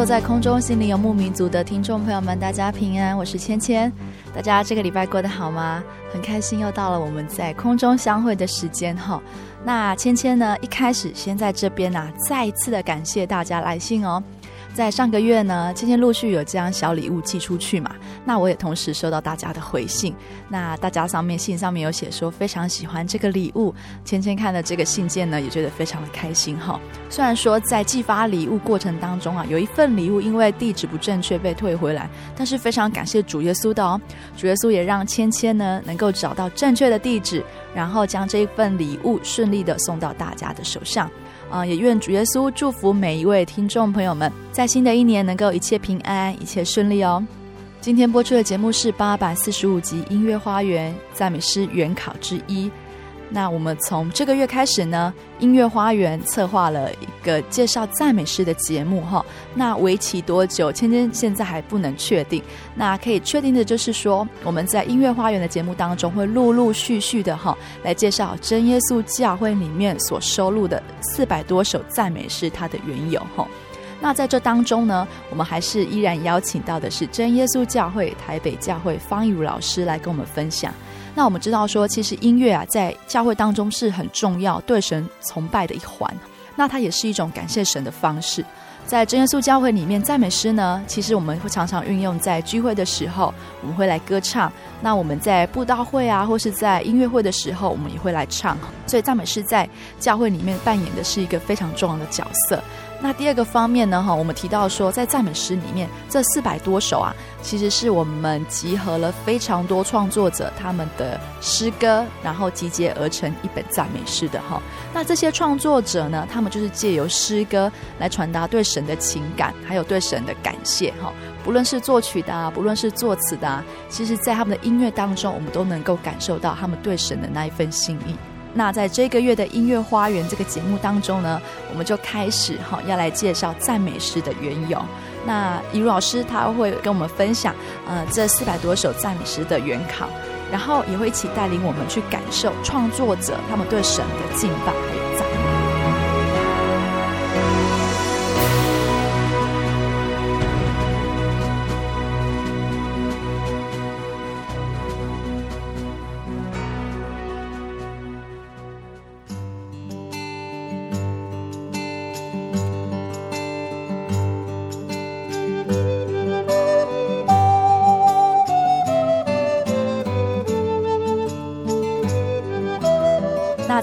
坐在空中，心灵游牧民族的听众朋友们，大家平安，我是芊芊。大家这个礼拜过得好吗？很开心又到了我们在空中相会的时间哈。那芊芊呢，一开始先在这边呢、啊，再一次的感谢大家来信哦。在上个月呢，芊芊陆续有将小礼物寄出去嘛，那我也同时收到大家的回信。那大家上面信上面有写说非常喜欢这个礼物，芊芊看了这个信件呢，也觉得非常的开心哈。虽然说在寄发礼物过程当中啊，有一份礼物因为地址不正确被退回来，但是非常感谢主耶稣的哦，主耶稣也让芊芊呢能够找到正确的地址，然后将这一份礼物顺利的送到大家的手上。啊、也愿主耶稣祝福每一位听众朋友们，在新的一年能够一切平安，一切顺利哦。今天播出的节目是八百四十五集音乐花园赞美诗原考之一。那我们从这个月开始呢，音乐花园策划了一个介绍赞美诗的节目哈。那为期多久？芊芊现在还不能确定。那可以确定的就是说，我们在音乐花园的节目当中会陆陆续续的哈来介绍真耶稣教会里面所收录的四百多首赞美诗它的缘由哈。那在这当中呢，我们还是依然邀请到的是真耶稣教会台北教会方义如老师来跟我们分享。那我们知道说，其实音乐啊，在教会当中是很重要、对神崇拜的一环。那它也是一种感谢神的方式。在真耶稣教会里面，赞美诗呢，其实我们会常常运用在聚会的时候，我们会来歌唱。那我们在布道会啊，或是在音乐会的时候，我们也会来唱。所以赞美诗在教会里面扮演的是一个非常重要的角色。那第二个方面呢，哈，我们提到说，在赞美诗里面，这四百多首啊，其实是我们集合了非常多创作者他们的诗歌，然后集结而成一本赞美诗的哈。那这些创作者呢，他们就是借由诗歌来传达对神的情感，还有对神的感谢哈。不论是作曲的啊，不论是作词的啊，其实在他们的音乐当中，我们都能够感受到他们对神的那一份心意。那在这个月的音乐花园这个节目当中呢，我们就开始哈要来介绍赞美诗的缘由。那义儒老师他会跟我们分享呃这四百多首赞美诗的原考，然后也会一起带领我们去感受创作者他们对神的敬拜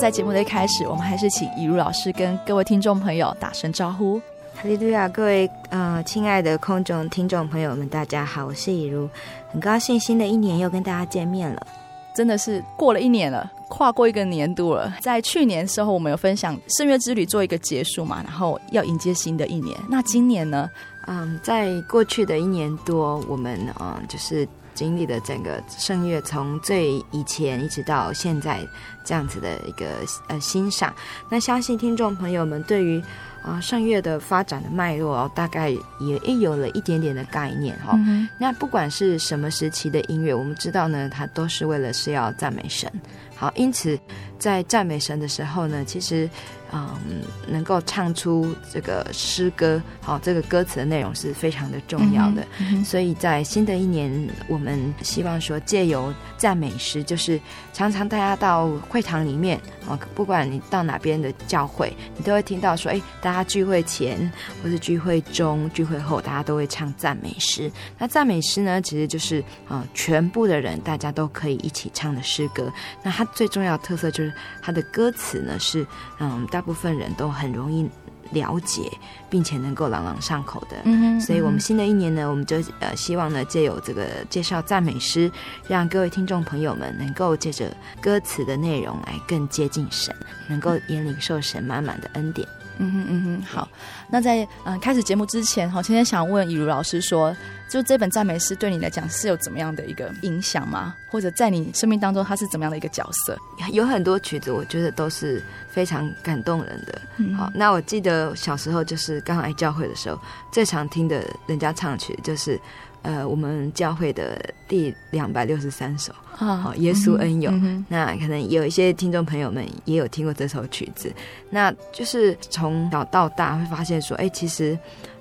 在节目的一开始，我们还是请义儒老师跟各位听众朋友打声招呼。哈利路亚，各位呃亲爱的空中听众朋友们，大家好，我是义儒，很高兴新的一年又跟大家见面了。真的是过了一年了，跨过一个年度了。在去年的时候，我们有分享圣约之旅做一个结束嘛，然后要迎接新的一年。那今年呢？嗯，在过去的一年多，我们嗯就是。经历了整个圣乐从最以前一直到现在这样子的一个呃欣赏，那相信听众朋友们对于啊圣乐的发展的脉络哦，大概也也有了一点点的概念哈、哦。嗯、那不管是什么时期的音乐，我们知道呢，它都是为了是要赞美神。好，因此在赞美神的时候呢，其实。嗯，能够唱出这个诗歌，好，这个歌词的内容是非常的重要的。嗯嗯、所以在新的一年，我们希望说，借由赞美诗，就是常常大家到会堂里面，啊，不管你到哪边的教会，你都会听到说，哎，大家聚会前或是聚会中、聚会后，大家都会唱赞美诗。那赞美诗呢，其实就是啊，全部的人大家都可以一起唱的诗歌。那它最重要的特色就是它的歌词呢是，嗯。大部分人都很容易了解，并且能够朗朗上口的。嗯哼，所以我们新的一年呢，我们就呃希望呢，借由这个介绍赞美诗，让各位听众朋友们能够借着歌词的内容来更接近神，能够也领受神满满的恩典。嗯哼嗯哼，好。那在嗯、呃、开始节目之前，哈，今天想问以如老师说，就这本赞美诗对你来讲是有怎么样的一个影响吗？或者在你生命当中，它是怎么样的一个角色？有很多曲子，我觉得都是非常感动人的。嗯、好，那我记得小时候就是刚来教会的时候，最常听的人家唱曲就是。呃，我们教会的第两百六十三首啊，好，耶稣恩友。那可能有一些听众朋友们也有听过这首曲子，那就是从小到大会发现说，哎，其实。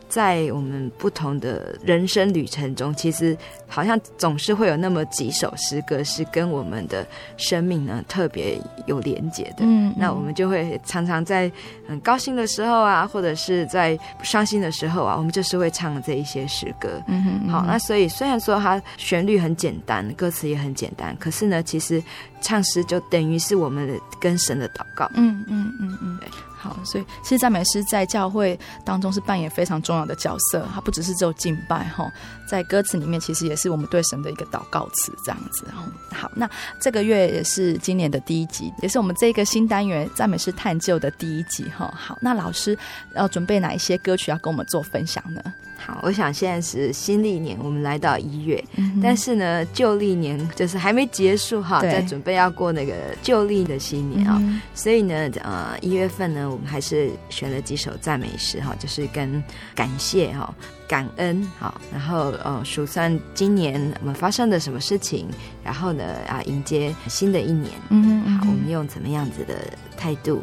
在我们不同的人生旅程中，其实好像总是会有那么几首诗歌是跟我们的生命呢特别有连结的。嗯，嗯，那我们就会常常在很高兴的时候啊，或者是在伤心的时候啊，我们就是会唱这一些诗歌。嗯哼，嗯哼，好，那所以虽然说它旋律很简单，歌词也很简单，可是呢，其实唱诗就等于是我们跟神的祷告。嗯嗯嗯嗯，对。所以其实赞美诗在教会当中是扮演非常重要的角色，它不只是只有敬拜哈，在歌词里面其实也是我们对神的一个祷告词这样子。好，那这个月也是今年的第一集，也是我们这个新单元赞美诗探究的第一集哈。好，那老师要准备哪一些歌曲要跟我们做分享呢？好，我想现在是新历年，我们来到一月，嗯、但是呢，旧历年就是还没结束哈，在准备要过那个旧历的新年啊，嗯、所以呢，呃，一月份呢，我们还是选了几首赞美诗哈，就是跟感谢哈、感恩好，然后呃，数算今年我们发生了什么事情，然后呢啊，迎接新的一年，嗯好，我们用怎么样子的态度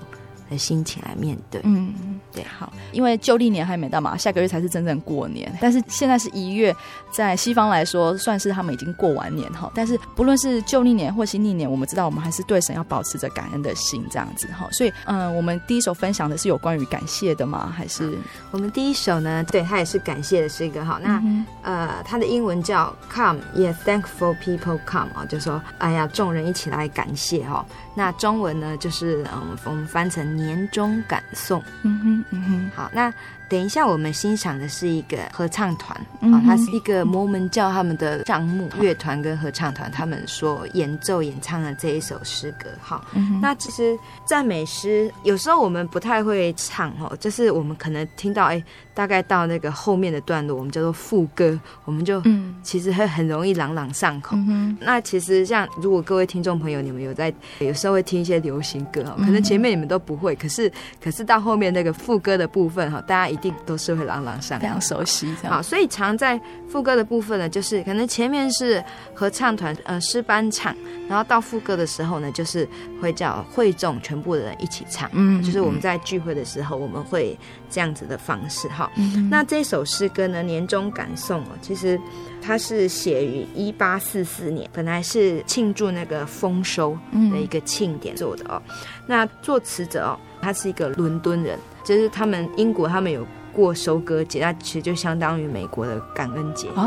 的心情来面对，嗯。对，好，因为旧历年还没到嘛，下个月才是真正过年。但是现在是一月，在西方来说，算是他们已经过完年哈。但是不论是旧历年或新历年，我们知道我们还是对神要保持着感恩的心，这样子哈。所以，嗯，我们第一首分享的是有关于感谢的吗？还是我们第一首呢？对，它也是感谢的诗歌哈。那、呃，它的英文叫 Come, Yeah, Thankful People Come 啊，就说，哎呀，众人一起来感谢哈。那中文呢，就是嗯，我们翻成年终感颂。嗯哼，嗯哼，好，那。等一下，我们欣赏的是一个合唱团，啊、它是一个摩门教他们的帐幕乐团跟合唱团，他们所演奏演唱的这一首诗歌。好，嗯、那其实赞美诗有时候我们不太会唱哦，就是我们可能听到哎，大概到那个后面的段落，我们叫做副歌，我们就其实会很容易朗朗上口。嗯、那其实像如果各位听众朋友，你们有在有时候会听一些流行歌哦，可能前面你们都不会，可是可是到后面那个副歌的部分哈，大家一定都是会朗朗上口，非常熟悉。好，所以常在副歌的部分呢，就是可能前面是合唱团呃诗班唱，然后到副歌的时候呢，就是会叫会众全部的人一起唱。嗯，就是我们在聚会的时候，我们会这样子的方式哈。嗯，那这首诗歌呢，年终感颂哦，其实它是写于一八四四年，本来是庆祝那个丰收的一个庆典做的哦。嗯，那作词者哦，他是一个伦敦人。就是他们英国，他们有过收割节，那其实就相当于美国的感恩节。好，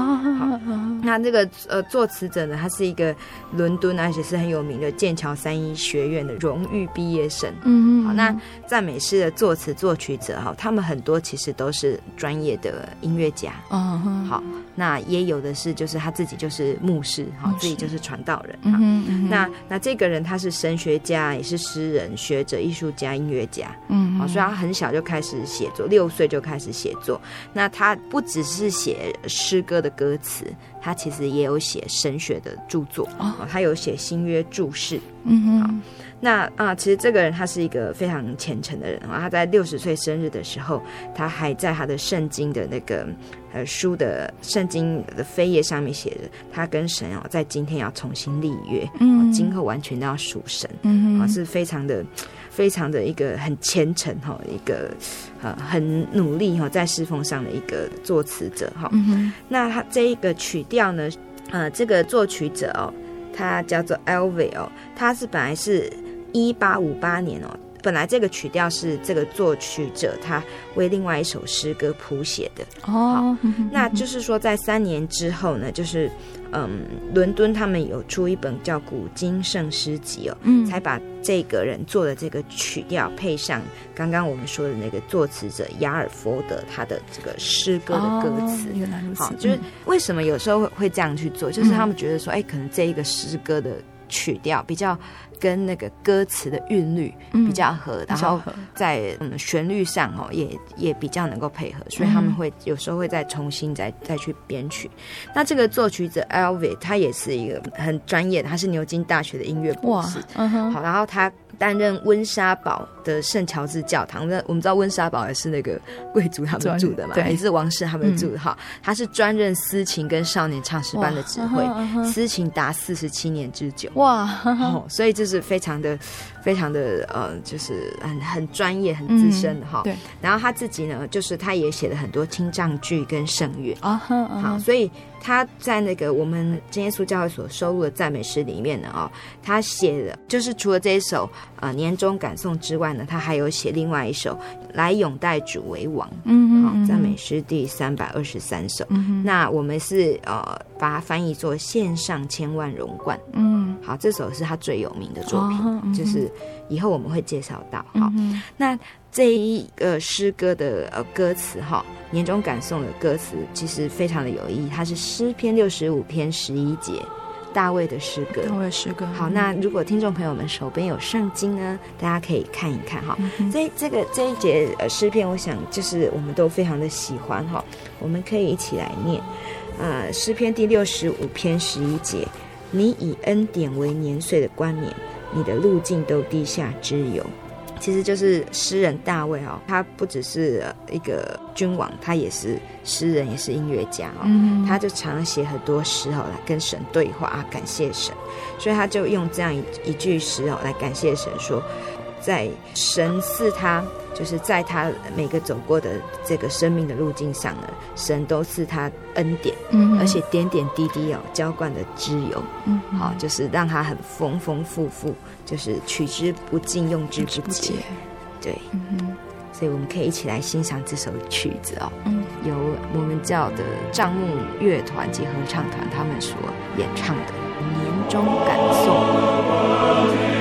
那这个呃作词者呢，他是一个伦敦，而且是很有名的剑桥三一学院的荣誉毕业生。嗯嗯。好，那赞美诗的作词作曲者哈，他们很多其实都是专业的音乐家。嗯哼。好。那也有的是就是他自己就是牧师哈，自己就是传道人哈。那那这个人他是神学家，也是诗人、学者、艺术家、音乐家。嗯，好，所以他很小就开始写作，六岁就开始写作。那他不只是写诗歌的歌词，他其实也有写神学的著作。哦，他有写新约注释。嗯哼。那啊，其实这个人他是一个非常虔诚的人啊。他在六十岁生日的时候，他还在他的圣经的那个呃书的圣经的扉页上面写着，他跟神哦，在今天要重新立约，嗯，今后完全都要属神，嗯啊，是非常的非常的一个很虔诚哈，一个呃很努力哈，在侍奉上的一个作词者哈。嗯，那他这一个曲调呢，呃，这个作曲者哦，他叫做 Elvie 哦，他是本来是。一八五八年哦，本来这个曲调是这个作曲者他为另外一首诗歌谱写的哦。那就是说在三年之后呢，就是嗯，伦敦他们有出一本叫《古今圣诗集》哦，嗯，才把这个人做的这个曲调配上刚刚我们说的那个作词者雅尔佛德他的这个诗歌的歌词。原来如此。好，就是为什么有时候会会这样去做，就是他们觉得说，哎，可能这一个诗歌的曲调比较。跟那个歌词的韵律比较合，嗯、然后在嗯旋律上哦也也比较能够配合，所以他们会有时候会再重新再再去编曲。那这个作曲者 Elvie 他也是一个很专业的，他是牛津大学的音乐博士。好，然后他。担任温莎堡的圣乔治教堂，那我们知道温莎堡也是那个贵族他们住的嘛，对，也是王室他们住的哈。他是专任司琴跟少年唱诗班的指挥，司琴达四十七年之久，哇，所以这是非常的。非常的呃，就是很很专业、很资深的哈。对。然后他自己呢，就是他也写了很多清藏剧跟圣乐啊。好，所以他在那个我们真耶稣教会所收录的赞美诗里面呢，哦，他写的就是除了这一首呃年终感颂之外呢，他还有写另外一首来拥戴主为王。嗯好，赞美诗第三百二十三首。嗯那我们是呃把它翻译作献上千万荣冠。嗯。好，这首是他最有名的作品，就是。以后我们会介绍到，好，嗯、那这一个诗歌的呃歌词哈，年终感颂的歌词其实非常的有意义，它是诗篇六十五篇十一节，大卫的诗歌。大卫诗歌。好，那如果听众朋友们手边有圣经呢，大家可以看一看哈。嗯、这这个这一节呃诗篇，我想就是我们都非常的喜欢哈，我们可以一起来念，呃，诗篇第六十五篇十一节，你以恩典为年岁的冠冕。你的路径都滴下脂油，其实就是诗人大卫哦，他不只是一个君王，他也是诗人，也是音乐家哦。嗯、他就常写很多诗哦，来跟神对话啊，感谢神，所以他就用这样一一句诗哦来感谢神，说在神赐他。就是在他每个走过的这个生命的路径上呢，神都赐他恩典，嗯，而且点点滴滴哦浇灌的脂油，嗯哼，好，就是让他很丰丰富富，就是取之不尽，用之不竭，对，嗯哼，所以我们可以一起来欣赏这首曲子哦，嗯，由我们教的帐幕乐团及合唱团他们所演唱的年终感颂。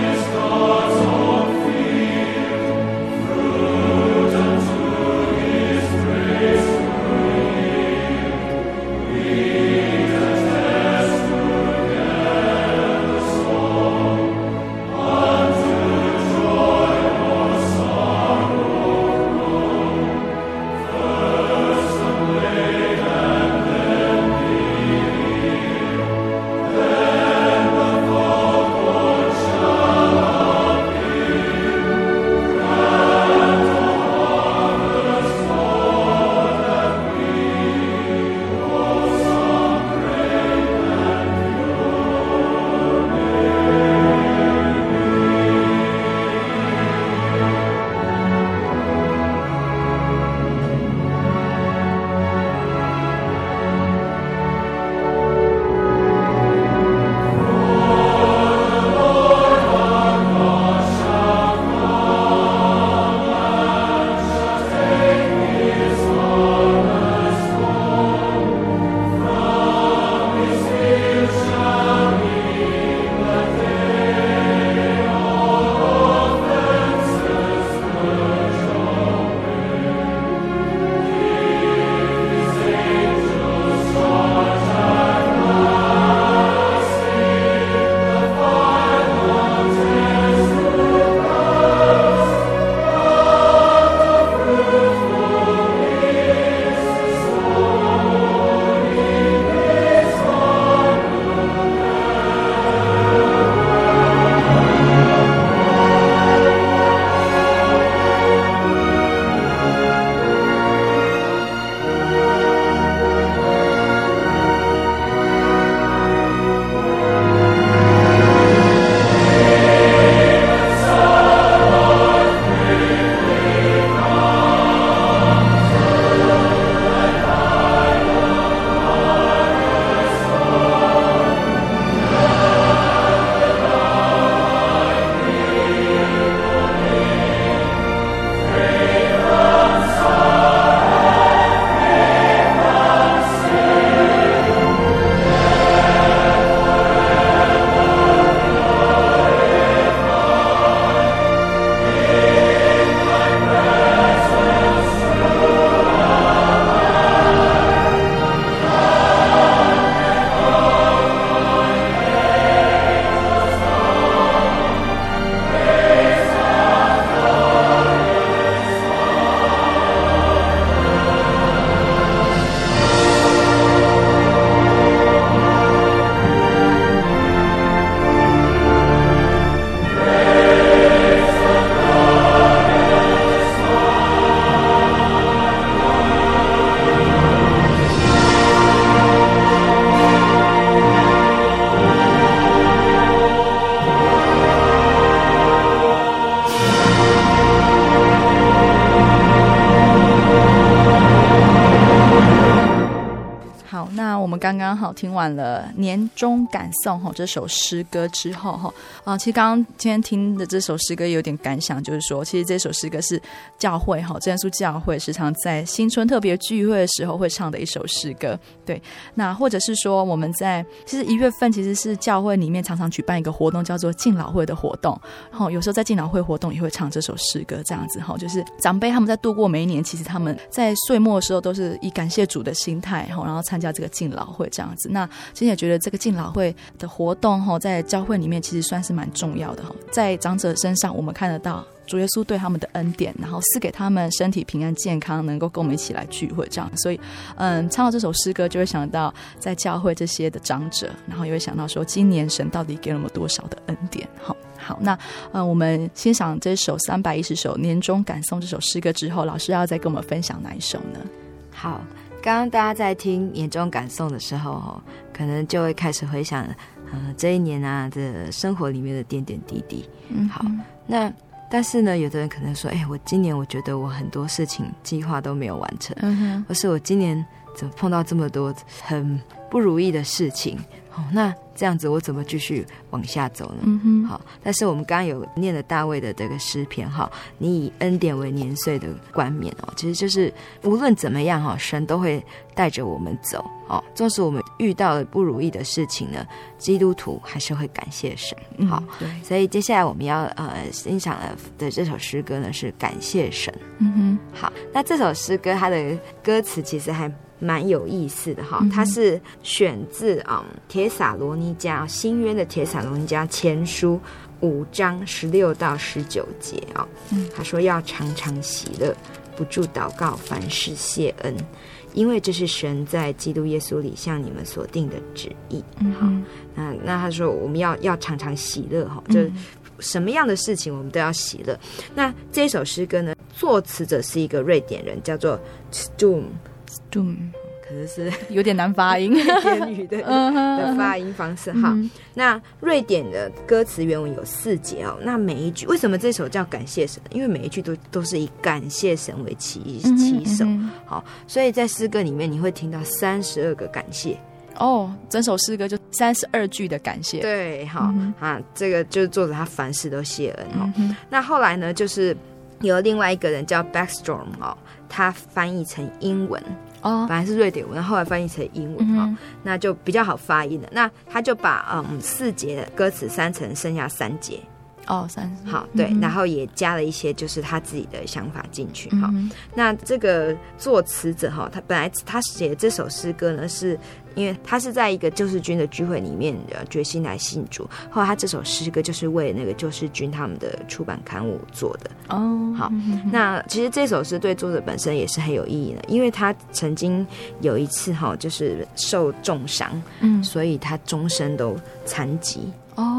听完了《年终感颂》哈这首诗歌之后哈啊，其实刚刚今天听的这首诗歌有点感想，就是说，其实这首诗歌是教会哈耶稣教会时常在新春特别聚会的时候会唱的一首诗歌。对，那或者是说我们在其实一月份其实是教会里面常常举办一个活动，叫做敬老会的活动。然后有时候在敬老会活动也会唱这首诗歌，这样子哈，就是长辈他们在度过每一年，其实他们在岁末的时候都是以感谢主的心态哈，然后参加这个敬老会这样子。那其实也觉得这个敬老会的活动哈，在教会里面其实算是蛮重要的哈。在长者身上，我们看得到主耶稣对他们的恩典，然后赐给他们身体平安健康，能够跟我们一起来聚会这样。所以，嗯，唱到这首诗歌，就会想到在教会这些的长者，然后也会想到说，今年神到底给了我们多少的恩典？好，好，那嗯，我们欣赏这首三百一十首年终感颂这首诗歌之后，老师要再跟我们分享哪一首呢？好。刚刚大家在听年终感送的时候，可能就会开始回想，呃，这一年啊的生活里面的点点滴滴。嗯，好，那但是呢，有的人可能说，哎，我今年我觉得我很多事情计划都没有完成，嗯哼，或是我今年怎么碰到这么多很不如意的事情？哦，那。这样子我怎么继续往下走呢？嗯哼，好，但是我们刚刚有念了大卫的这个诗篇哈，你以恩典为年岁的冠冕哦，其实就是无论怎么样哈，神都会带着我们走哦。纵使我们遇到了不如意的事情呢，基督徒还是会感谢神。好，对，所以接下来我们要呃欣赏的这首诗歌呢是感谢神。嗯哼，好，那这首诗歌它的歌词其实还。蛮有意思的哈，它是选自啊《帖撒罗尼迦新约的帖撒罗尼迦前书五章十六到十九节啊。他说要常常喜乐，不住祷告，凡事谢恩，因为这是神在基督耶稣里向你们所定的旨意。好，那那他说我们要要常常喜乐哈，就什么样的事情我们都要喜乐。那这首诗歌呢，作词者是一个瑞典人，叫做 Stum。Doom，可能是有点难发音，瑞典语的的发音方式。哈，那瑞典的歌词原文有四节哦。那每一句为什么这首叫感谢神？因为每一句都都是以感谢神为起起手。好，所以在诗歌里面你会听到三十二个感谢哦。整首诗歌就三十二句的感谢。对，好啊，这个就是作者他凡事都谢恩哦。那后来呢，就是有另外一个人叫 Backstrom 哦，他翻译成英文。哦，本来是瑞典文，后来翻译成英文哈、嗯哦，那就比较好发音了。那他就把嗯四节的歌词删成剩下三节。哦，三好对、嗯，然后也加了一些就是他自己的想法进去哈、嗯。那这个作词者哈，他本来他写的这首诗歌呢，是因为他是在一个救世军的聚会里面的决心来信主。后来他这首诗歌就是为那个救世军他们的出版刊物做的哦。好，那其实这首诗对作者本身也是很有意义的，因为他曾经有一次哈，就是受重伤，嗯，所以他终身都残疾哦。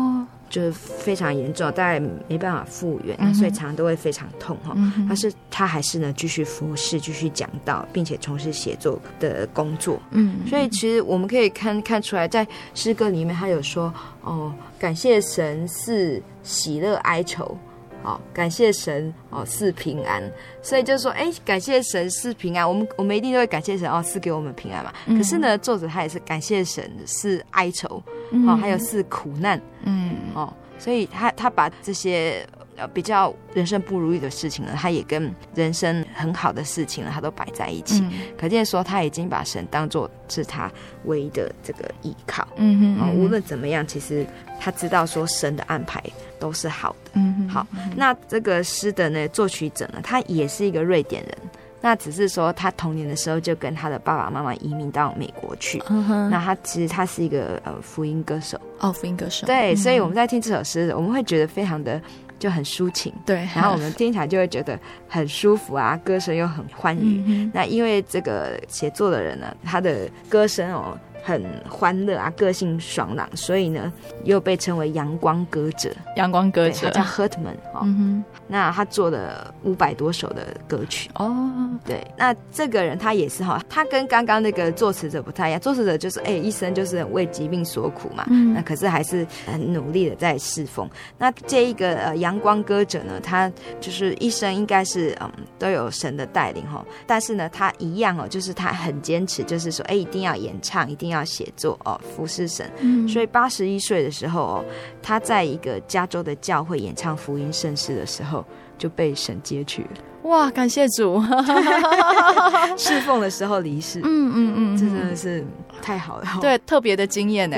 就是非常严重，大概没办法复原，嗯、所以常常都会非常痛哈、嗯。但是他还是呢继续服侍，继续讲道，并且从事写作的工作。嗯，所以其实我们可以看看出来，在诗歌里面他有说哦，感谢神是喜乐哀愁。哦，感谢神哦，是平安，所以就是说，哎，感谢神是平安，我们我们一定都会感谢神哦，赐给我们平安嘛。嗯、可是呢，作者他也是感谢神是哀愁，嗯、哦，还有是苦难，嗯，哦，所以他他把这些呃比较人生不如意的事情呢，他也跟人生很好的事情呢，他都摆在一起，嗯、可见说他已经把神当做是他唯一的这个依靠，嗯哼，哦，无论怎么样，其实他知道说神的安排。都是好的，嗯，好。那这个诗的呢，作曲者呢，他也是一个瑞典人。那只是说他童年的时候就跟他的爸爸妈妈移民到美国去。嗯。那他其实他是一个呃福音歌手哦，福音歌手。对，所以我们在听这首诗，我们会觉得非常的就很抒情。对。然后我们听起来就会觉得很舒服啊，歌声又很欢愉。嗯。那因为这个写作的人呢，他的歌声哦。很欢乐啊，个性爽朗，所以呢，又被称为阳光歌者。阳光歌者，他叫 Hurtman 哦。那他做了五百多首的歌曲哦。对，那这个人他也是哈，他跟刚刚那个作词者不太一样。作词者就是哎，一生就是为疾病所苦嘛，嗯，那可是还是很努力的在侍奉。那这一个呃阳光歌者呢，他就是一生应该是嗯都有神的带领哈，但是呢，他一样哦，就是他很坚持，就是说哎，一定要演唱，一定要写作哦，服侍神。嗯，所以八十一岁的时候哦，他在一个加州的教会演唱福音圣诗的时候，就被神接去了。哇，感谢主！侍奉的时候离世，嗯嗯嗯，真的是太好了，对，特别的经验呢，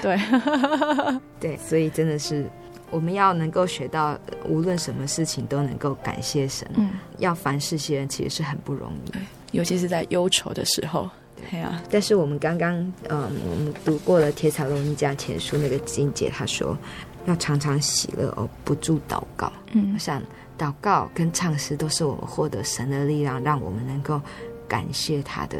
对。对，所以真的是我们要能够学到，无论什么事情都能够感谢神，嗯，要凡事谢恩，其实是很不容易，尤其是在忧愁的时候，对。啊。但是我们刚刚，嗯，我们读过了《铁塔罗尼加前书》那个经节，他说要常常喜乐而，不住祷告，嗯，我想。祷告跟唱诗都是我们获得神的力量，让我们能够感谢他的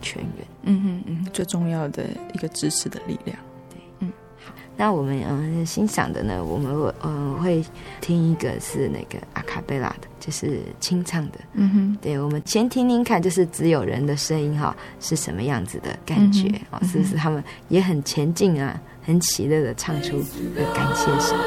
泉源。嗯嗯嗯，最重要的一个支持的力量。对，嗯，好，那我们嗯欣赏的呢，我们嗯会听一个是那个阿卡贝拉的，就是清唱的。嗯哼，对，我们先听听看，就是只有人的声音哈，是什么样子的感觉哦？嗯、是不是他们也很前进啊，很喜乐的唱出感谢神。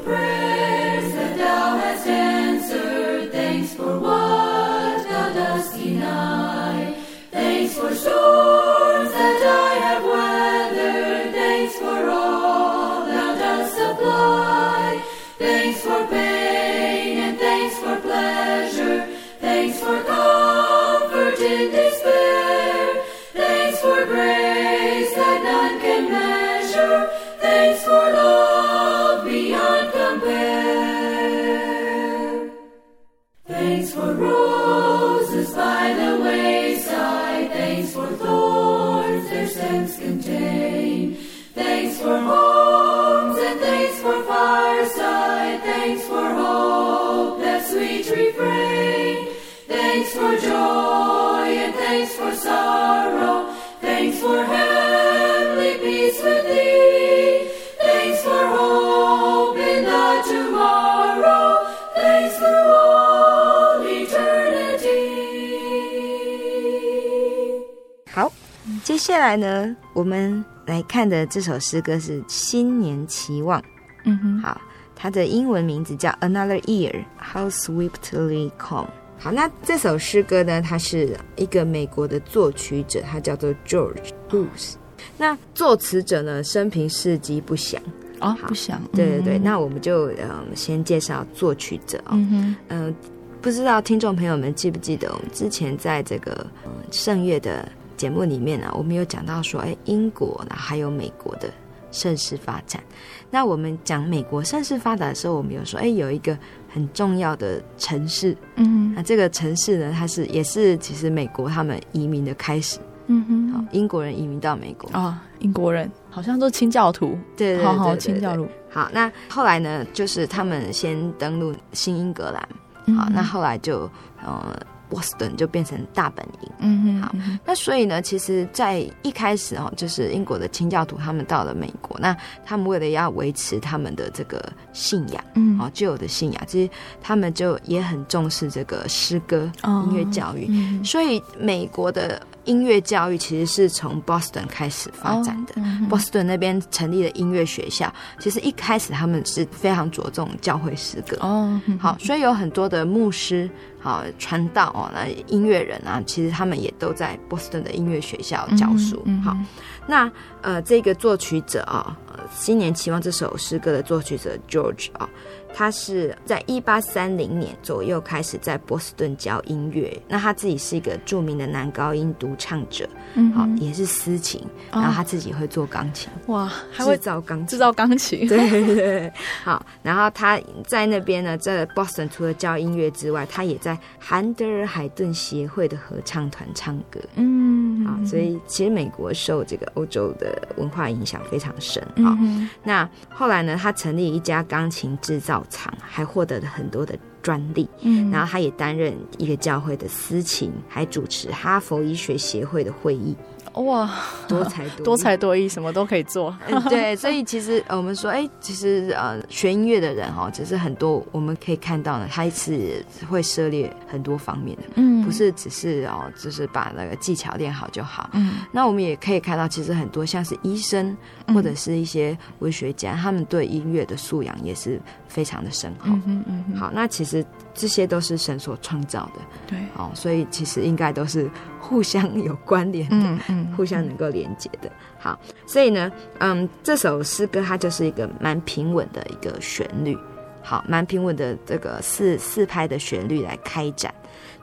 prayers that thou hast answered, thanks for what thou dost deny, thanks for sure. 接下来呢，我们来看的这首诗歌是《新年期望》。嗯哼，好，它的英文名字叫《Another Year How Swiftly Come》。好，那这首诗歌呢，它是一个美国的作曲者，他叫做 George Goose。那作词者呢，生平事迹不详哦，不详。对对对，嗯、那我们就嗯先介绍作曲者哦。嗯哼，嗯，不知道听众朋友们记不记得，我们之前在这个嗯圣乐的。节目里面呢，我们有讲到说，哎，英国呢还有美国的盛世发展。那我们讲美国盛世发展的时候，我们有说，哎，有一个很重要的城市，嗯，那这个城市呢，它是也是其实美国他们移民的开始，嗯哼，好，英国人移民到美国。啊、哦，英国人。好像都清教徒，对对对，好好清教徒。好，那后来呢，就是他们先登陆新英格兰，嗯、好，那后来就呃。波士顿就变成大本营。嗯哼，好，那所以呢，其实，在一开始哦，就是英国的清教徒他们到了美国，那他们为了要维持他们的这个信仰，嗯，哦，旧有的信仰，其实他们就也很重视这个诗歌、哦、音乐教育。嗯、所以美国的音乐教育其实是从波士顿开始发展的。Boston 那边成立了音乐学校，其实一开始他们是非常着重教会诗歌。哦，好，所以有很多的牧师。好，传道哦，那音乐人啊，其实他们也都在 Boston 的音乐学校教书。好，那呃，这个作曲者啊，《新年期望》这首诗歌的作曲者 George 啊，他是在一八三零年左右开始在波士顿教音乐。那他自己是一个著名的男高音独唱者，嗯，好，也是私琴，然后他自己会做钢琴，哇，还会造钢制造钢琴，对对对，好。然后他在那边呢，在 Boston 除了教音乐之外，他也在韩德尔海顿协会的合唱团唱歌，嗯，好，所以其实美国受这个欧洲的文化影响非常深，好，那后来呢，他成立一家钢琴制造厂，还获得了很多的专利，嗯，然后他也担任一个教会的司琴，还主持哈佛医学协会的会议。哇，多才多多才多艺，什么都可以做。嗯，对，所以其实我们说，哎，其实呃，学音乐的人哈，其实很多我们可以看到呢，他是会涉猎很多方面的，嗯，不是只是哦，就是把那个技巧练好就好。嗯，那我们也可以看到，其实很多像是医生或者是一些文学家，他们对音乐的素养也是非常的深厚。嗯嗯，好，那其实这些都是神所创造的，对，哦，所以其实应该都是互相有关联的。嗯嗯。互相能够连接的，好，所以呢，嗯，这首诗歌它就是一个蛮平稳的一个旋律，好，蛮平稳的这个四四拍的旋律来开展。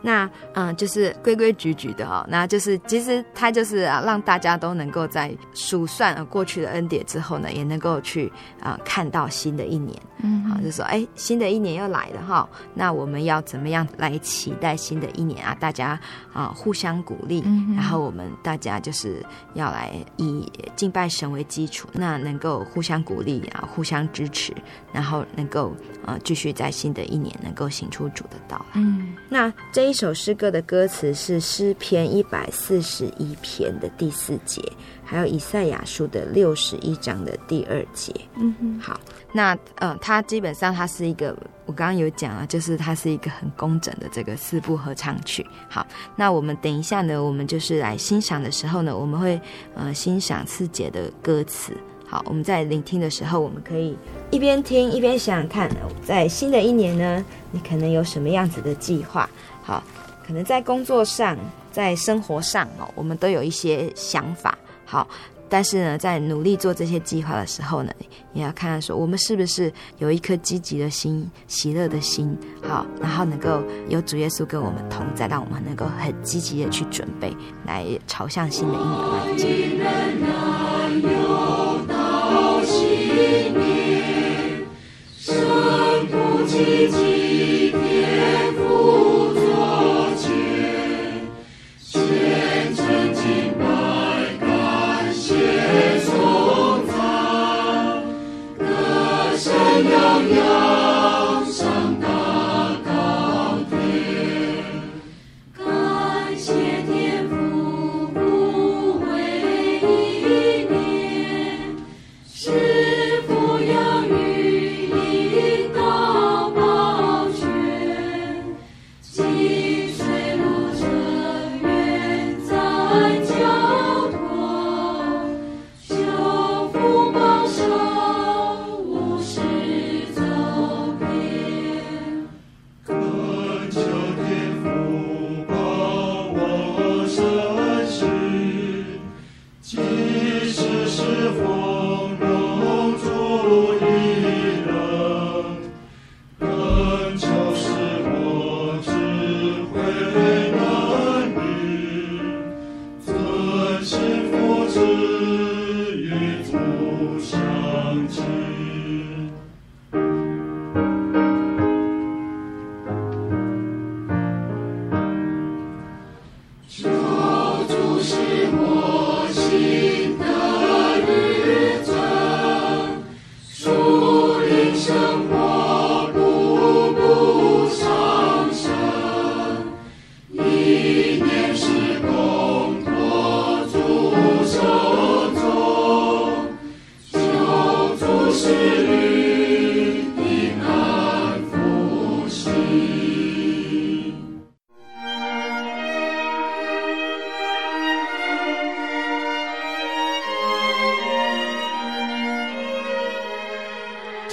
那嗯，就是规规矩矩的哦，那就是其实它就是啊，让大家都能够在数算过去的恩典之后呢，也能够去啊看到新的一年，嗯，好，就说哎，新的一年又来了哈，那我们要怎么样来期待新的一年啊？大家啊互相鼓励，然后我们大家就是要来以敬拜神为基础，那能够互相鼓励啊，互相支持，然后能够呃继续在新的一年能够行出主的道来，嗯，那这。这首诗歌的歌词是诗篇一百四十一篇的第四节，还有以赛亚书的六十一章的第二节。嗯哼，好，那呃，它基本上它是一个，我刚刚有讲了，就是它是一个很工整的这个四部合唱曲。好，那我们等一下呢，我们就是来欣赏的时候呢，我们会呃欣赏四节的歌词。好，我们在聆听的时候，我们可以一边听一边想想看，在新的一年呢，你可能有什么样子的计划？好，可能在工作上，在生活上哦，我们都有一些想法。好，但是呢，在努力做这些计划的时候呢，也要看看说，我们是不是有一颗积极的心、喜乐的心。好，然后能够有主耶稣跟我们同在，让我们能够很积极的去准备，来朝向新的一年迈进。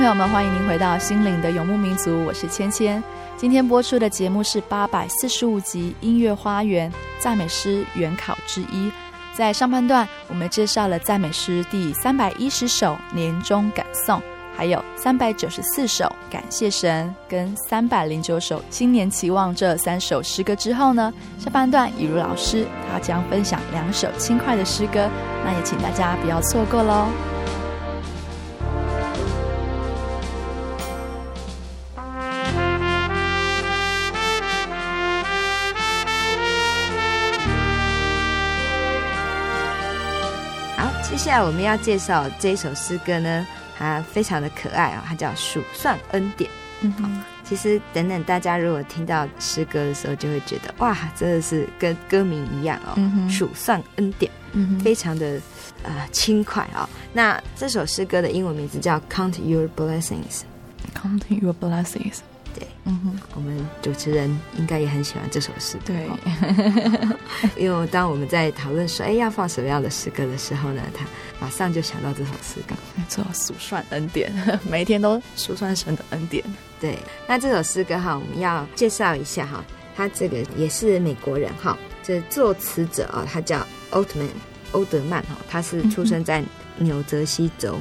朋友们，欢迎您回到《心灵的游牧民族》，我是芊芊。今天播出的节目是八百四十五集《音乐花园赞美诗原考》之一。在上半段，我们介绍了赞美诗第三百一十首《年终感颂》，还有三百九十四首《感谢神》跟三百零九首《新年期望》这三首诗歌之后呢，下半段以如老师他将分享两首轻快的诗歌，那也请大家不要错过喽。接下来我们要介绍这一首诗歌呢，它非常的可爱啊、哦，它叫《数算恩典》。嗯哼，其实等等大家如果听到诗歌的时候，就会觉得哇，真的是跟歌名一样哦，嗯、数算恩典，嗯、非常的呃轻快啊、哦。那这首诗歌的英文名字叫《Count Your Blessings》，Count Your Blessings。对，嗯哼，我们主持人应该也很喜欢这首诗。歌。对，因为当我们在讨论说，哎，要放什么样的诗歌的时候呢，他马上就想到这首诗歌，没错，数算恩典，每一天都数算神的恩典。对，那这首诗歌哈，我们要介绍一下哈，他这个也是美国人哈，这作词者啊，他叫奥特曼，欧德曼哈，他是出生在纽泽西州。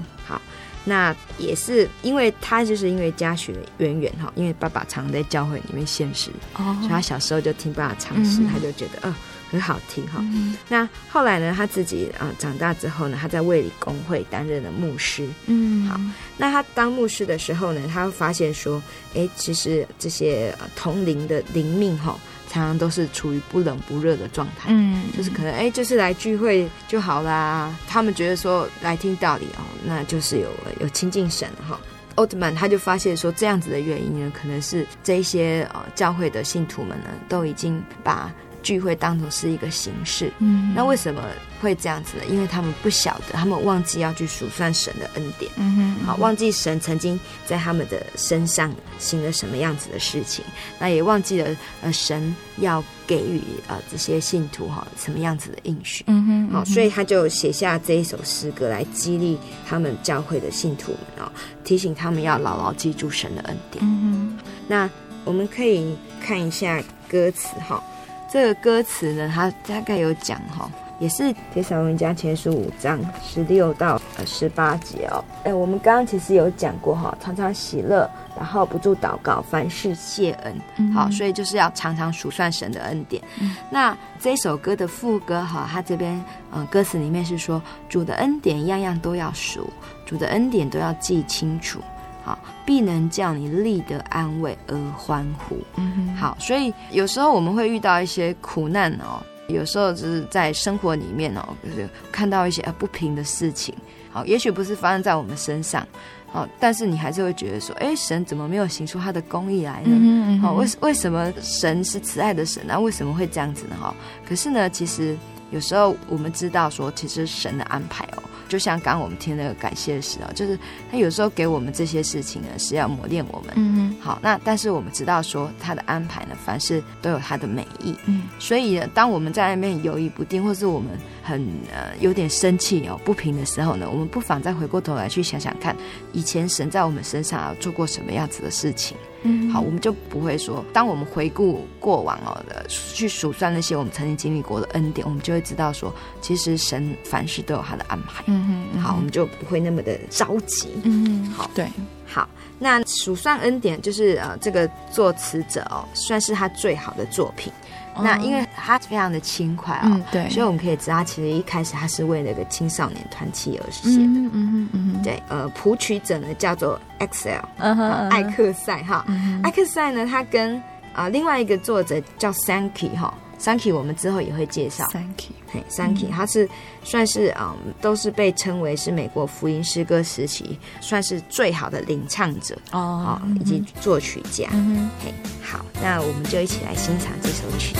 那也是因为他就是因为家学渊源哈，因为爸爸常在教会里面献诗，oh. 所以他小时候就听爸爸唱诗，mm -hmm. 他就觉得呃很好听哈。Mm -hmm. 那后来呢，他自己啊、呃、长大之后呢，他在卫理公会担任了牧师。嗯、mm -hmm.，好，那他当牧师的时候呢，他会发现说，哎，其实这些同龄的灵命哈。常常都是处于不冷不热的状态，嗯，就是可能哎，就是来聚会就好啦。他们觉得说来听道理哦，那就是有有亲近神哈。奥特曼他就发现说，这样子的原因呢，可能是这些呃教会的信徒们呢，都已经把。聚会当成是一个形式，嗯，那为什么会这样子呢？因为他们不晓得，他们忘记要去数算神的恩典，嗯哼，好，忘记神曾经在他们的身上行了什么样子的事情，那也忘记了呃，神要给予呃这些信徒哈什么样子的应许，嗯哼，好，所以他就写下这一首诗歌来激励他们教会的信徒们哦，提醒他们要牢牢记住神的恩典，嗯哼，那我们可以看一下歌词哈。这个歌词呢，它大概有讲哈。也是《帖撒罗尼迦前书》五章十六到呃十八节哦。哎，我们刚刚其实有讲过哈，常常喜乐，然后不住祷告，凡事谢恩。嗯、好，所以就是要常常数算神的恩典。嗯、那这首歌的副歌哈，它这边嗯、呃、歌词里面是说，主的恩典样样都要数，主的恩典都要记清楚，好，必能叫你立得安慰而欢呼。嗯哼，好，所以有时候我们会遇到一些苦难哦。有时候就是在生活里面哦，就是看到一些啊不平的事情，好，也许不是发生在我们身上，好，但是你还是会觉得说，哎，神怎么没有行出他的公义来呢？好，为为什么神是慈爱的神呢？为什么会这样子呢？哈，可是呢，其实有时候我们知道说，其实神的安排哦。就像刚刚我们听那个感谢的时候，就是他有时候给我们这些事情呢，是要磨练我们。嗯哼，好，那但是我们知道说他的安排呢，凡事都有他的美意。嗯，所以呢，当我们在外面犹豫不定，或是我们很呃有点生气哦不平的时候呢，我们不妨再回过头来去想想看，以前神在我们身上做过什么样子的事情。嗯，好，我们就不会说，当我们回顾过往哦的，去数算那些我们曾经经历过的恩典，我们就会知道说，其实神凡事都有他的安排。嗯哼，好，我们就不会那么的着急。嗯哼，好，对，好，那数算恩典就是呃，这个作词者哦，算是他最好的作品。那因为他非常的轻快啊、哦嗯，对，所以我们可以知道，他其实一开始他是为那个青少年团体而写的，嗯嗯嗯，对，呃，谱曲者呢叫做哼，艾克赛哈，艾克赛呢，他跟啊、呃、另外一个作者叫 Sankey 哈。Sankey 我们之后也会介绍。Sankey，嘿，Sankey，他是算是嗯，都是被称为是美国福音诗歌时期算是最好的领唱者哦，以及作曲家。嗯嘿，好，那我们就一起来欣赏这首曲子。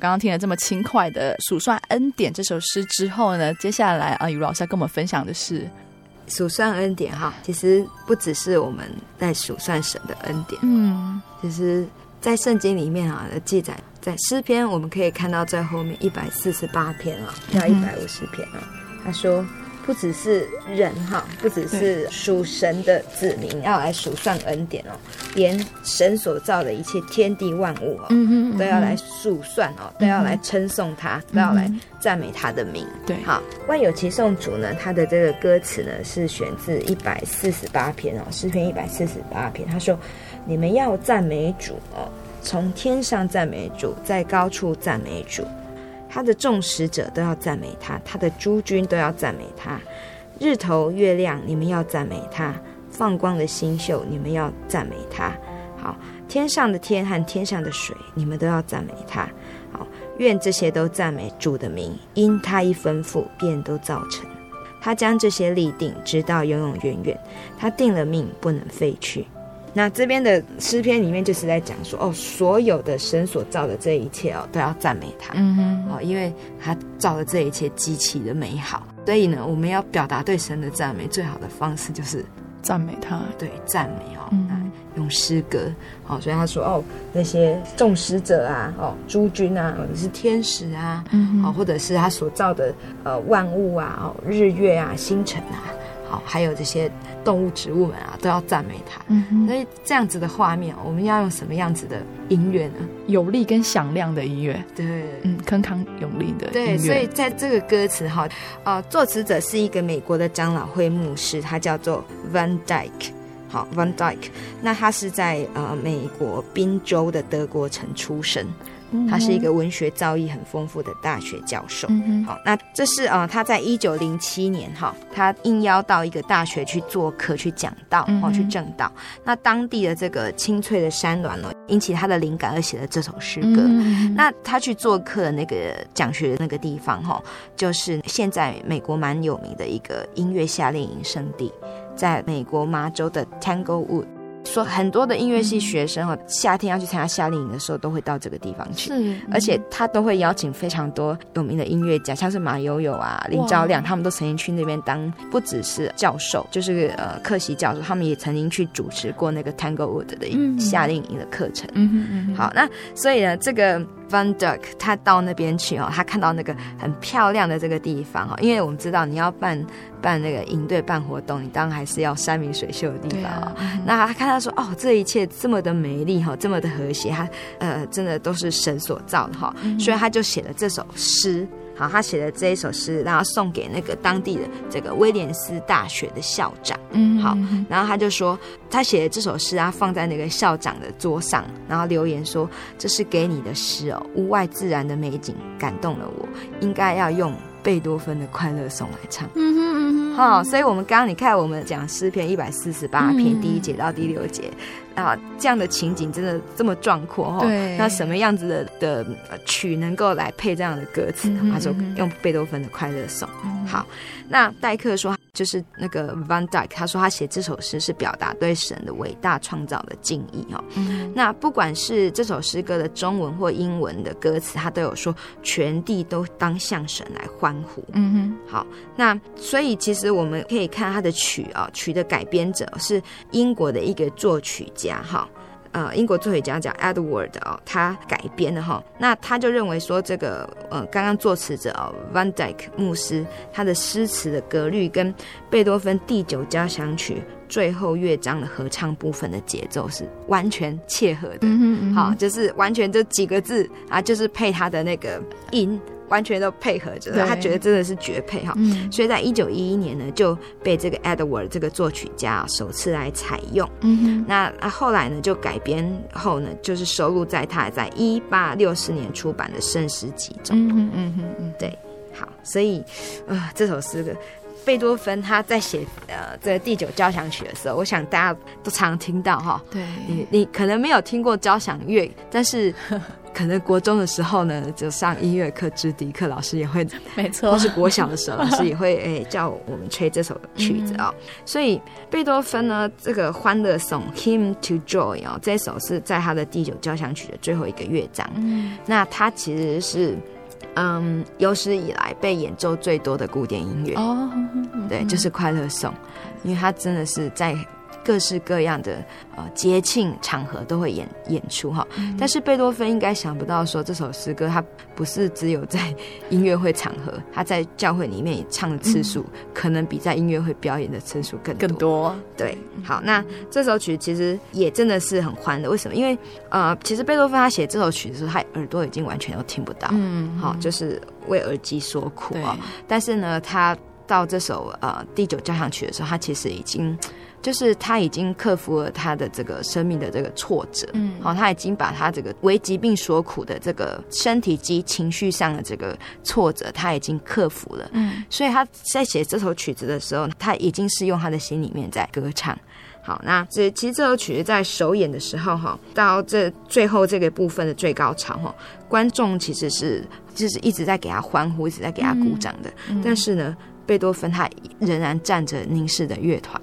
刚刚听了这么轻快的数算恩典这首诗之后呢，接下来啊，雨老师要跟我们分享的是数算恩典哈。其实不只是我们在数算神的恩典，嗯，其实在圣经里面啊的记载，在诗篇我们可以看到在后面一百四十八篇啊，到一百五十篇啊，他说。不只是人哈，不只是属神的子民要来数算恩典哦，连神所造的一切天地万物哦，嗯嗯，都要来数算哦，都要来称颂他，都要来赞美他的名。对，好，万有其颂主呢，他的这个歌词呢是选自一百四十八篇哦，诗篇一百四十八篇。他说：“你们要赞美主哦，从天上赞美主，在高处赞美主。”他的众使者都要赞美他，他的诸军都要赞美他。日头、月亮，你们要赞美他；放光的星宿，你们要赞美他。好，天上的天和天上的水，你们都要赞美他。好，愿这些都赞美主的名，因他一吩咐，便都造成。他将这些立定，直到永永远远。他定了命，不能废去。那这边的诗篇里面就是在讲说，哦，所有的神所造的这一切哦，都要赞美他，嗯哼，哦，因为他造的这一切极其的美好，所以呢，我们要表达对神的赞美，最好的方式就是赞美他，对，赞美哦，嗯，用诗歌，哦，所以他说，哦，那些众使者啊，哦，诸君啊，或者是天使啊，嗯，哦，或者是他所造的呃万物啊，哦，日月啊，星辰啊。好，还有这些动物、植物们啊，都要赞美他。嗯哼，所以这样子的画面，我们要用什么样子的音乐呢？有力跟响亮的音乐。对，嗯，铿锵有力的音乐。对，所以在这个歌词哈，呃，作词者是一个美国的长老会牧师，他叫做 Van Dyke。好，Van Dyke，那他是在呃美国宾州的德国城出生。他是一个文学造诣很丰富的大学教授。嗯、好，那这是啊、呃，他在一九零七年哈，他应邀到一个大学去做客，去讲道，哦，去正道。那当地的这个青翠的山峦呢，引起他的灵感而写了这首诗歌。嗯、那他去做客的那个讲学的那个地方哈，就是现在美国蛮有名的一个音乐夏令营圣地，在美国麻州的 Tanglewood。说很多的音乐系学生哦，夏天要去参加夏令营的时候，都会到这个地方去。是，而且他都会邀请非常多有名的音乐家，像是马友友啊、林昭亮，他们都曾经去那边当，不只是教授，就是呃客席教授，他们也曾经去主持过那个 Tanglewood 的夏令营的课程。嗯嗯嗯。好，那所以呢，这个。Van Dyke 他到那边去哦，他看到那个很漂亮的这个地方哦，因为我们知道你要办办那个营队办活动，你当然还是要山明水秀的地方啊。那他看到说哦，这一切这么的美丽哈，这么的和谐，他呃真的都是神所造的哈，所以他就写了这首诗。好，他写的这一首诗，然后送给那个当地的这个威廉斯大学的校长。嗯，好，然后他就说，他写的这首诗啊，放在那个校长的桌上，然后留言说：“这是给你的诗哦，屋外自然的美景感动了我，应该要用贝多芬的快乐颂来唱。”嗯哼嗯哼，好，所以我们刚刚你看，我们讲诗篇一百四十八篇第一节到第六节。啊，这样的情景真的这么壮阔哈？对。那什么样子的的曲能够来配这样的歌词？嗯、他说用贝多芬的《快乐颂》。嗯。好，那戴克说就是那个 Van Dyke，他说他写这首诗是表达对神的伟大创造的敬意哦。嗯。那不管是这首诗歌的中文或英文的歌词，他都有说全地都当向神来欢呼。嗯哼。好，那所以其实我们可以看他的曲啊，曲的改编者是英国的一个作曲家。哈，呃，英国作曲家叫 Edward 哦，他改编的哈，那他就认为说这个呃，刚刚作词者哦，Van Dyke 牧师，他的诗词的格律跟贝多芬第九交响曲最后乐章的合唱部分的节奏是完全切合的，嗯嗯哼，好，就是完全这几个字啊，就是配他的那个音。完全都配合着，他觉得真的是绝配哈，嗯、所以在一九一一年呢，就被这个 Edward 这个作曲家首次来采用。嗯哼，那啊后来呢，就改编后呢，就是收录在他在一八六四年出版的圣诗集中。嗯哼嗯哼嗯，对，好，所以呃这首诗歌，贝多芬他在写呃这个第九交响曲的时候，我想大家都常听到哈。对，你你可能没有听过交响乐，但是。可能国中的时候呢，就上音乐课，直笛课老师也会，没错，或是国小的时候，老师也会诶、欸、叫我们吹这首曲子啊。嗯、所以贝多芬呢，这个欢乐颂《Hymn to Joy》哦，这首是在他的第九交响曲的最后一个乐章。嗯，那他其实是嗯有史以来被演奏最多的古典音乐哦，对，就是快乐颂，因为它真的是在。各式各样的呃节庆场合都会演演出哈，嗯、但是贝多芬应该想不到说这首诗歌它不是只有在音乐会场合，他在教会里面唱的次数、嗯、可能比在音乐会表演的次数更多更多。对，好，那这首曲其实也真的是很欢乐。为什么？因为呃，其实贝多芬他写这首曲的时候，他耳朵已经完全都听不到，嗯，好，就是为耳机所苦啊。对但是呢，他到这首呃第九交响曲的时候，他其实已经。就是他已经克服了他的这个生命的这个挫折，嗯，好，他已经把他这个为疾病所苦的这个身体及情绪上的这个挫折，他已经克服了，嗯，所以他在写这首曲子的时候，他已经是用他的心里面在歌唱。好，那这其实这首曲子在首演的时候，哈，到这最后这个部分的最高潮，哈，观众其实是就是一直在给他欢呼，一直在给他鼓掌的，嗯。嗯、但是呢，贝多芬他仍然站着凝视着乐团。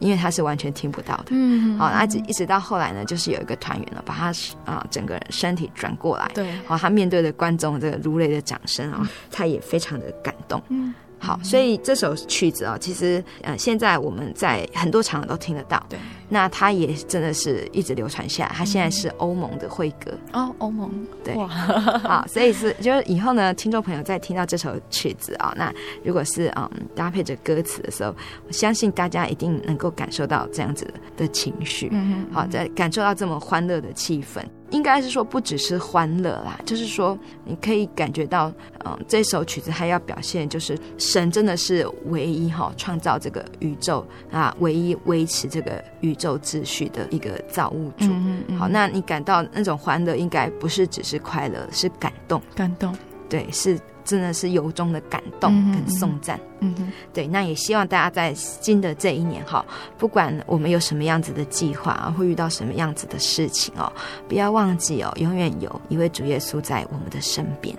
因为他是完全听不到的。嗯，好，那一直一直到后来呢，就是有一个团员呢，把他啊整个身体转过来，对，好，他面对着观众这个如雷的掌声啊，他也非常的感动。嗯。好，所以这首曲子啊，其实呃，现在我们在很多场合都听得到。对，那他也真的是一直流传下来。他现在是欧盟的会歌哦，欧盟对。好，所以是就是以后呢，听众朋友在听到这首曲子啊，那如果是嗯搭配着歌词的时候，我相信大家一定能够感受到这样子的情绪。嗯嗯。好，在感受到这么欢乐的气氛。应该是说不只是欢乐啦，就是说你可以感觉到，嗯，这首曲子还要表现就是神真的是唯一哈创造这个宇宙啊，唯一维持这个宇宙秩序的一个造物主。嗯嗯。好，那你感到那种欢乐，应该不是只是快乐，是感动。感动。对，是。真的是由衷的感动跟颂赞，嗯哼，对，那也希望大家在新的这一年哈，不管我们有什么样子的计划，会遇到什么样子的事情哦，不要忘记哦，永远有一位主耶稣在我们的身边。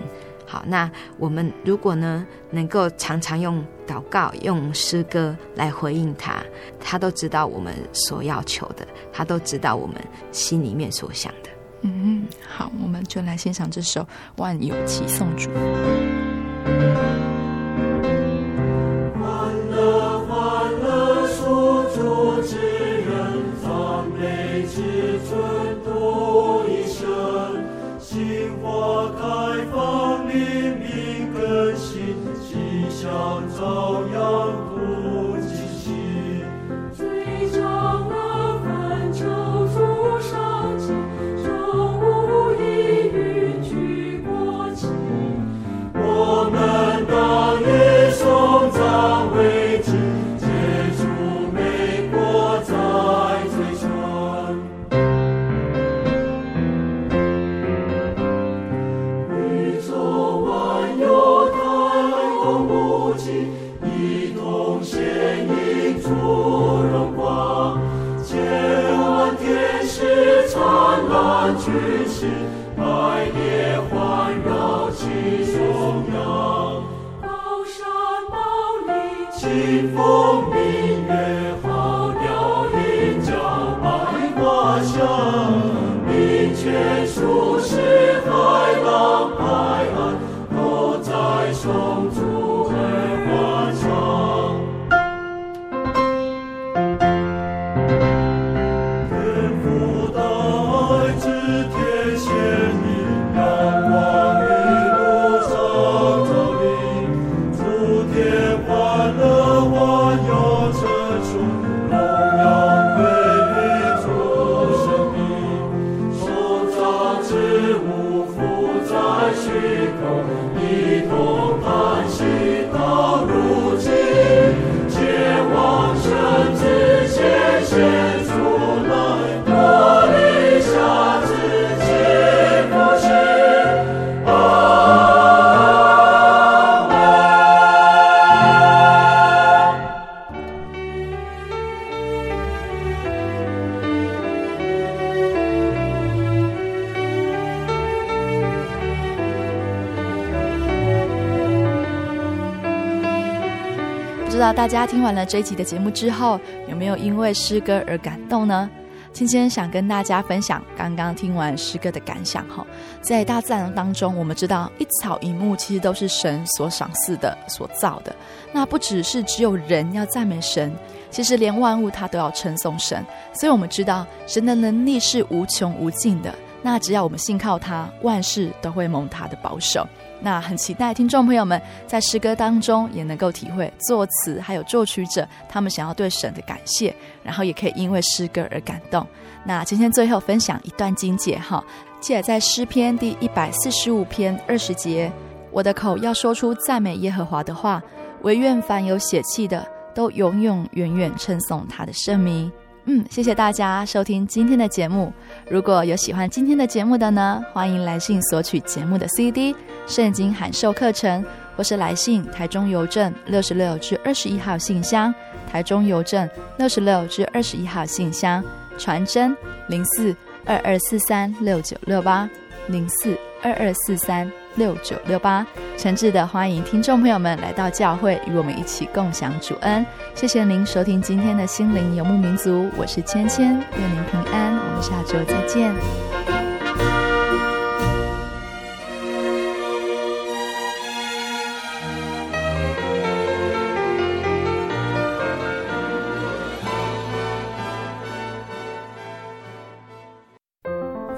好，那我们如果呢，能够常常用祷告、用诗歌来回应他，他都知道我们所要求的，他都知道我们心里面所想的。嗯，好，我们就来欣赏这首《万有齐颂主》。白夜环绕其中央。高山清风明月大家听完了这一集的节目之后，有没有因为诗歌而感动呢？芊芊想跟大家分享刚刚听完诗歌的感想哈。在大自然当中，我们知道一草一木其实都是神所赏赐的、所造的。那不只是只有人要赞美神，其实连万物它都要称颂神。所以我们知道神的能力是无穷无尽的。那只要我们信靠他，万事都会蒙他的保守。那很期待听众朋友们在诗歌当中也能够体会作词还有作曲者他们想要对神的感谢，然后也可以因为诗歌而感动。那今天最后分享一段经解哈，记得在诗篇第一百四十五篇二十节，我的口要说出赞美耶和华的话，惟愿凡有血气的都永永远远称颂他的圣名。嗯，谢谢大家收听今天的节目。如果有喜欢今天的节目的呢，欢迎来信索取节目的 CD、圣经函授课程，或是来信台中邮政六十六至二十一号信箱，台中邮政六十六至二十一号信箱，传真零四二二四三六九六八零四二二四三六九六八。诚挚的欢迎听众朋友们来到教会，与我们一起共享主恩。谢谢您收听今天的心灵游牧民族，我是芊芊，愿您平安，我们下周再见。